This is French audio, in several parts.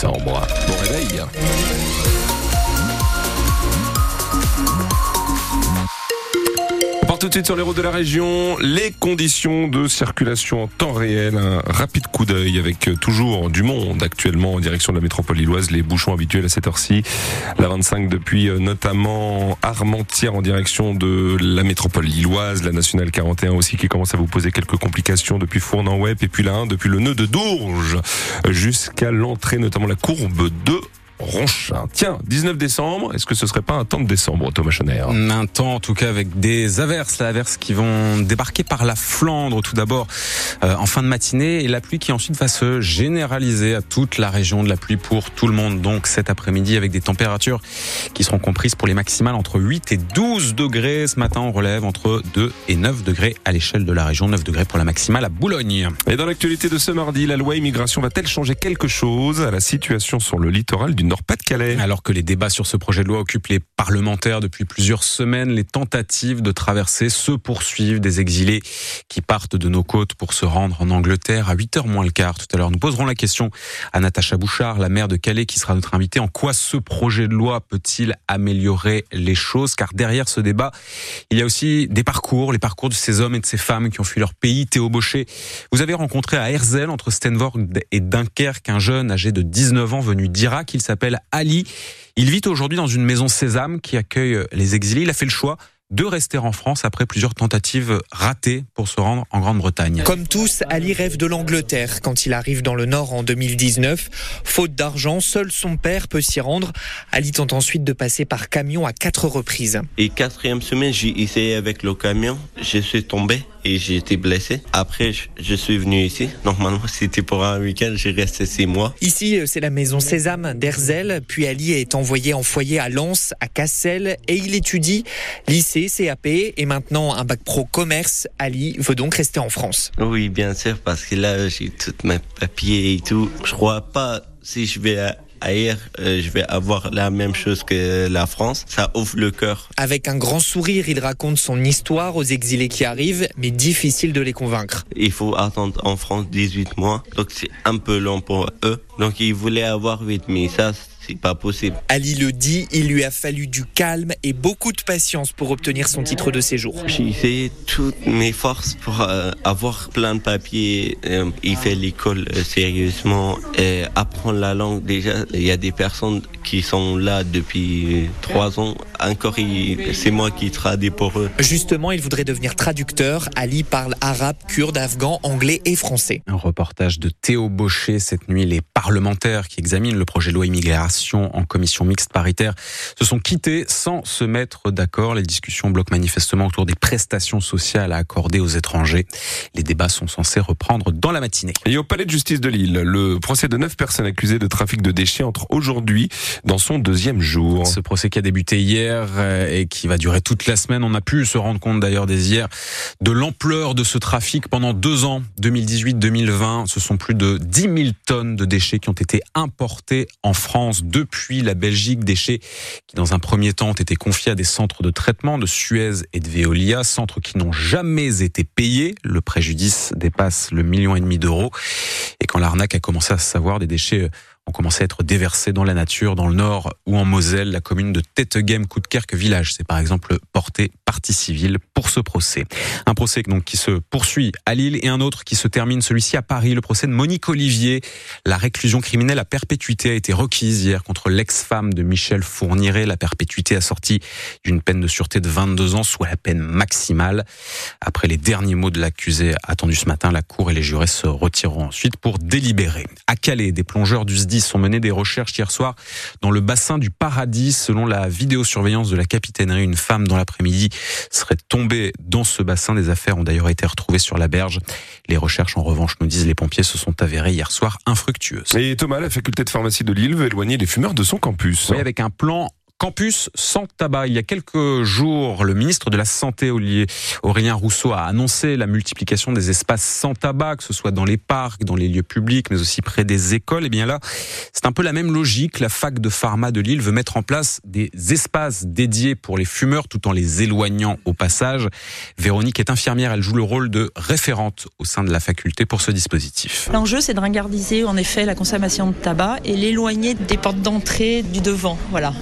décembre. Bon réveil. Tout de suite sur les routes de la région, les conditions de circulation en temps réel, un rapide coup d'œil avec euh, toujours du monde actuellement en direction de la métropole lilloise, les bouchons habituels à cette heure-ci, la 25 depuis euh, notamment Armentières en direction de la métropole lilloise, la nationale 41 aussi qui commence à vous poser quelques complications depuis Fournan-Web et puis la 1 depuis le nœud de Dourges jusqu'à l'entrée notamment la courbe de Ronchin. Tiens, 19 décembre, est-ce que ce serait pas un temps de décembre, Thomas Un temps, en tout cas, avec des averses, la averses qui vont débarquer par la Flandre, tout d'abord, euh, en fin de matinée, et la pluie qui ensuite va se généraliser à toute la région de la pluie pour tout le monde, donc cet après-midi, avec des températures qui seront comprises pour les maximales entre 8 et 12 degrés. Ce matin, on relève entre 2 et 9 degrés à l'échelle de la région, 9 degrés pour la maximale à Boulogne. Et dans l'actualité de ce mardi, la loi immigration va-t-elle changer quelque chose à la situation sur le littoral du Nord-Pas-de-Calais. Alors que les débats sur ce projet de loi occupent les parlementaires depuis plusieurs semaines, les tentatives de traverser se poursuivent. Des exilés qui partent de nos côtes pour se rendre en Angleterre à 8h moins le quart. Tout à l'heure, nous poserons la question à Natacha Bouchard, la maire de Calais, qui sera notre invitée. En quoi ce projet de loi peut-il améliorer les choses? Car derrière ce débat, il y a aussi des parcours, les parcours de ces hommes et de ces femmes qui ont fui leur pays. Théo Baucher, vous avez rencontré à Herzl, entre Stenvorg et Dunkerque, un jeune âgé de 19 ans venu d'Irak. Il s'appelle Ali. Il vit aujourd'hui dans une maison Sésame qui accueille les exilés. Il a fait le choix de rester en France après plusieurs tentatives ratées pour se rendre en Grande-Bretagne. Comme tous, Ali rêve de l'Angleterre quand il arrive dans le Nord en 2019. Faute d'argent, seul son père peut s'y rendre. Ali tente ensuite de passer par camion à quatre reprises. Et quatrième semaine, j'ai essayé avec le camion. Je suis tombé et j'ai été blessé. Après, je suis venu ici. Normalement, c'était pour un week-end. J'ai resté six mois. Ici, c'est la maison Sésame d'Herzl. Puis Ali est envoyé en foyer à Lens, à Cassel, et il étudie lycée, CAP et maintenant un bac pro commerce. Ali veut donc rester en France. Oui, bien sûr, parce que là, j'ai tous mes papiers et tout. Je crois pas si je vais ailleurs, euh, je vais avoir la même chose que la France. Ça ouvre le cœur. Avec un grand sourire, il raconte son histoire aux exilés qui arrivent, mais difficile de les convaincre. Il faut attendre en France 18 mois, donc c'est un peu long pour eux. Donc ils voulaient avoir 8 mais ça pas possible. Ali le dit, il lui a fallu du calme et beaucoup de patience pour obtenir son titre de séjour. J'ai fait toutes mes forces pour euh, avoir plein de papiers. Euh, il fait l'école euh, sérieusement et apprendre la langue. Déjà, il y a des personnes qui sont là depuis trois ans. Encore, c'est moi qui traduis pour eux. Justement, il voudrait devenir traducteur. Ali parle arabe, kurde, afghan, anglais et français. Un reportage de Théo Baucher cette nuit. Les parlementaires qui examinent le projet de loi immigration en commission mixte paritaire se sont quittés sans se mettre d'accord. Les discussions bloquent manifestement autour des prestations sociales à accorder aux étrangers. Les débats sont censés reprendre dans la matinée. Et au palais de justice de Lille, le procès de neuf personnes accusées de trafic de déchets entre aujourd'hui dans son deuxième jour. Ce procès qui a débuté hier euh, et qui va durer toute la semaine. On a pu se rendre compte d'ailleurs des hier de l'ampleur de ce trafic pendant deux ans, 2018-2020. Ce sont plus de 10 000 tonnes de déchets qui ont été importés en France depuis la Belgique, déchets qui dans un premier temps ont été confiés à des centres de traitement de Suez et de Veolia, centres qui n'ont jamais été payés. Le préjudice dépasse le million et demi d'euros. Et quand l'arnaque a commencé à se savoir, des déchets ont commencé à être déversés dans la nature, dans le nord ou en Moselle. La commune de Tettegem, Coudekerque Village, c'est par exemple porté partie civile pour ce procès. Un procès donc qui se poursuit à Lille et un autre qui se termine, celui-ci à Paris, le procès de Monique Olivier. La réclusion criminelle à perpétuité a été requise hier contre l'ex-femme de Michel Fourniret. La perpétuité assortie d'une peine de sûreté de 22 ans, soit la peine maximale. Après les derniers mots de l'accusé attendus ce matin, la cour et les jurés se retireront ensuite pour délibérer. À Calais, des plongeurs du SDIS ont mené des recherches hier soir dans le bassin du Paradis. Selon la vidéosurveillance de la capitainerie, une femme dans l'après-midi serait tombée dans ce bassin. Des affaires ont d'ailleurs été retrouvées sur la berge. Les recherches, en revanche, nous disent les pompiers, se sont avérées hier soir infructueuses. Et Thomas, la faculté de pharmacie de Lille veut éloigner les fumeurs de son campus. Oui, avec un plan Campus sans tabac. Il y a quelques jours, le ministre de la Santé, Aurélien Rousseau, a annoncé la multiplication des espaces sans tabac, que ce soit dans les parcs, dans les lieux publics, mais aussi près des écoles. Et eh bien là, c'est un peu la même logique. La fac de pharma de Lille veut mettre en place des espaces dédiés pour les fumeurs tout en les éloignant au passage. Véronique est infirmière. Elle joue le rôle de référente au sein de la faculté pour ce dispositif. L'enjeu, c'est de ringardiser en effet la consommation de tabac et l'éloigner des portes d'entrée du devant. Voilà,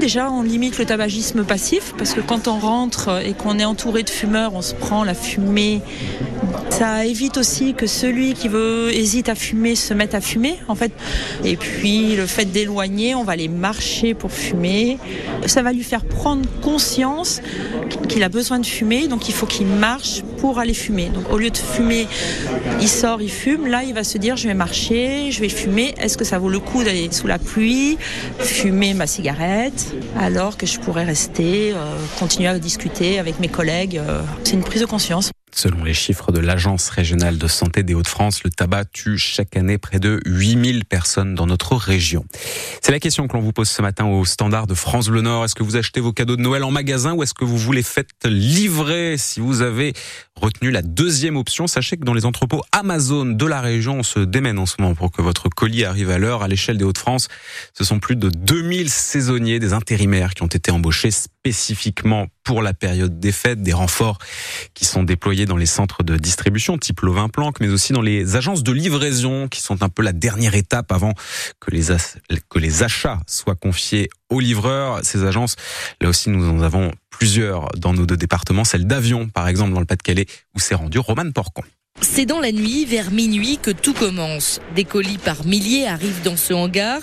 Déjà, on limite le tabagisme passif parce que quand on rentre et qu'on est entouré de fumeurs, on se prend la fumée. Ça évite aussi que celui qui veut hésite à fumer se mette à fumer en fait. Et puis le fait d'éloigner, on va aller marcher pour fumer. Ça va lui faire prendre conscience qu'il a besoin de fumer, donc il faut qu'il marche pour aller fumer. Donc au lieu de fumer, il sort, il fume. Là, il va se dire je vais marcher, je vais fumer. Est-ce que ça vaut le coup d'aller sous la pluie, fumer ma cigarette, alors que je pourrais rester, euh, continuer à discuter avec mes collègues euh, C'est une prise de conscience. Selon les chiffres de l'Agence régionale de santé des Hauts-de-France, le tabac tue chaque année près de 8000 personnes dans notre région. C'est la question que l'on vous pose ce matin au standard de France Bleu Nord. Est-ce que vous achetez vos cadeaux de Noël en magasin ou est-ce que vous vous les faites livrer? Si vous avez retenu la deuxième option, sachez que dans les entrepôts Amazon de la région, on se démène en ce moment pour que votre colis arrive à l'heure. À l'échelle des Hauts-de-France, ce sont plus de 2000 saisonniers, des intérimaires qui ont été embauchés spécifiquement pour la période des fêtes, des renforts qui sont déployés dans les centres de distribution type Lovin Planck, mais aussi dans les agences de livraison qui sont un peu la dernière étape avant que les, que les achats soient confiés aux livreurs. Ces agences, là aussi, nous en avons plusieurs dans nos deux départements, celle d'Avion, par exemple, dans le Pas-de-Calais, où s'est rendu Roman Porcon. C'est dans la nuit, vers minuit, que tout commence. Des colis par milliers arrivent dans ce hangar.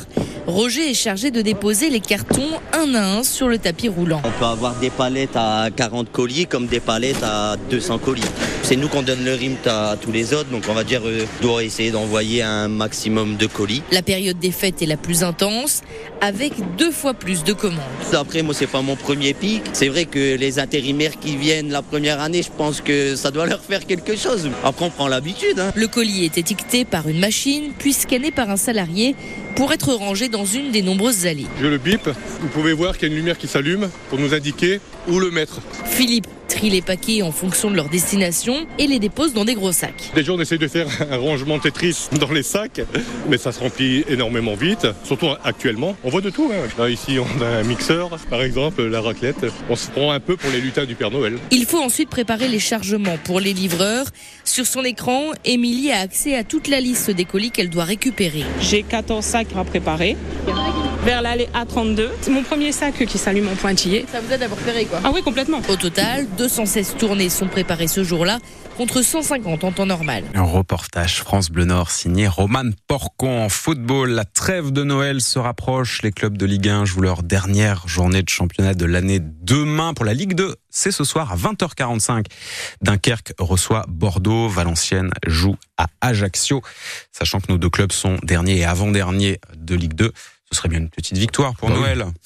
Roger est chargé de déposer les cartons un à un sur le tapis roulant. On peut avoir des palettes à 40 colis comme des palettes à 200 colis. C'est nous qu'on donne le RIMT à tous les autres, donc on va dire euh, doit essayer d'envoyer un maximum de colis. La période des fêtes est la plus intense, avec deux fois plus de commandes. Après, moi, c'est pas mon premier pic. C'est vrai que les intérimaires qui viennent la première année, je pense que ça doit leur faire quelque chose. Après, on prend l'habitude. Hein. Le colis est étiqueté par une machine, puis scanné par un salarié pour être rangé dans une des nombreuses allées. Je le bip. Vous pouvez voir qu'il y a une lumière qui s'allume pour nous indiquer où le mettre. Philippe trie les paquets en fonction de leur destination et les dépose dans des gros sacs. Déjà, on essaie de faire un rangement Tetris dans les sacs, mais ça se remplit énormément vite, surtout actuellement. On voit de tout. Hein. ici, on a un mixeur, par exemple, la raclette. On se prend un peu pour les lutins du Père Noël. Il faut ensuite préparer les chargements pour les livreurs. Sur son écran, Émilie a accès à toute la liste des colis qu'elle doit récupérer. J'ai 14 sacs à préparer vers l'allée A32. C'est mon premier sac qui s'allume en pointillé. Ça vous aide à vous repérer quoi Ah oui, complètement. Au total, 216 tournées sont préparées ce jour-là contre 150 en temps normal. Un reportage France Bleu Nord signé Roman Porcon en football. La trêve de Noël se rapproche. Les clubs de Ligue 1 jouent leur dernière journée de championnat de l'année demain pour la Ligue 2. C'est ce soir à 20h45. Dunkerque reçoit Bordeaux. Valenciennes joue à Ajaccio. Sachant que nos deux clubs sont derniers et avant-derniers de Ligue 2. Ce serait bien une petite victoire pour bah Noël.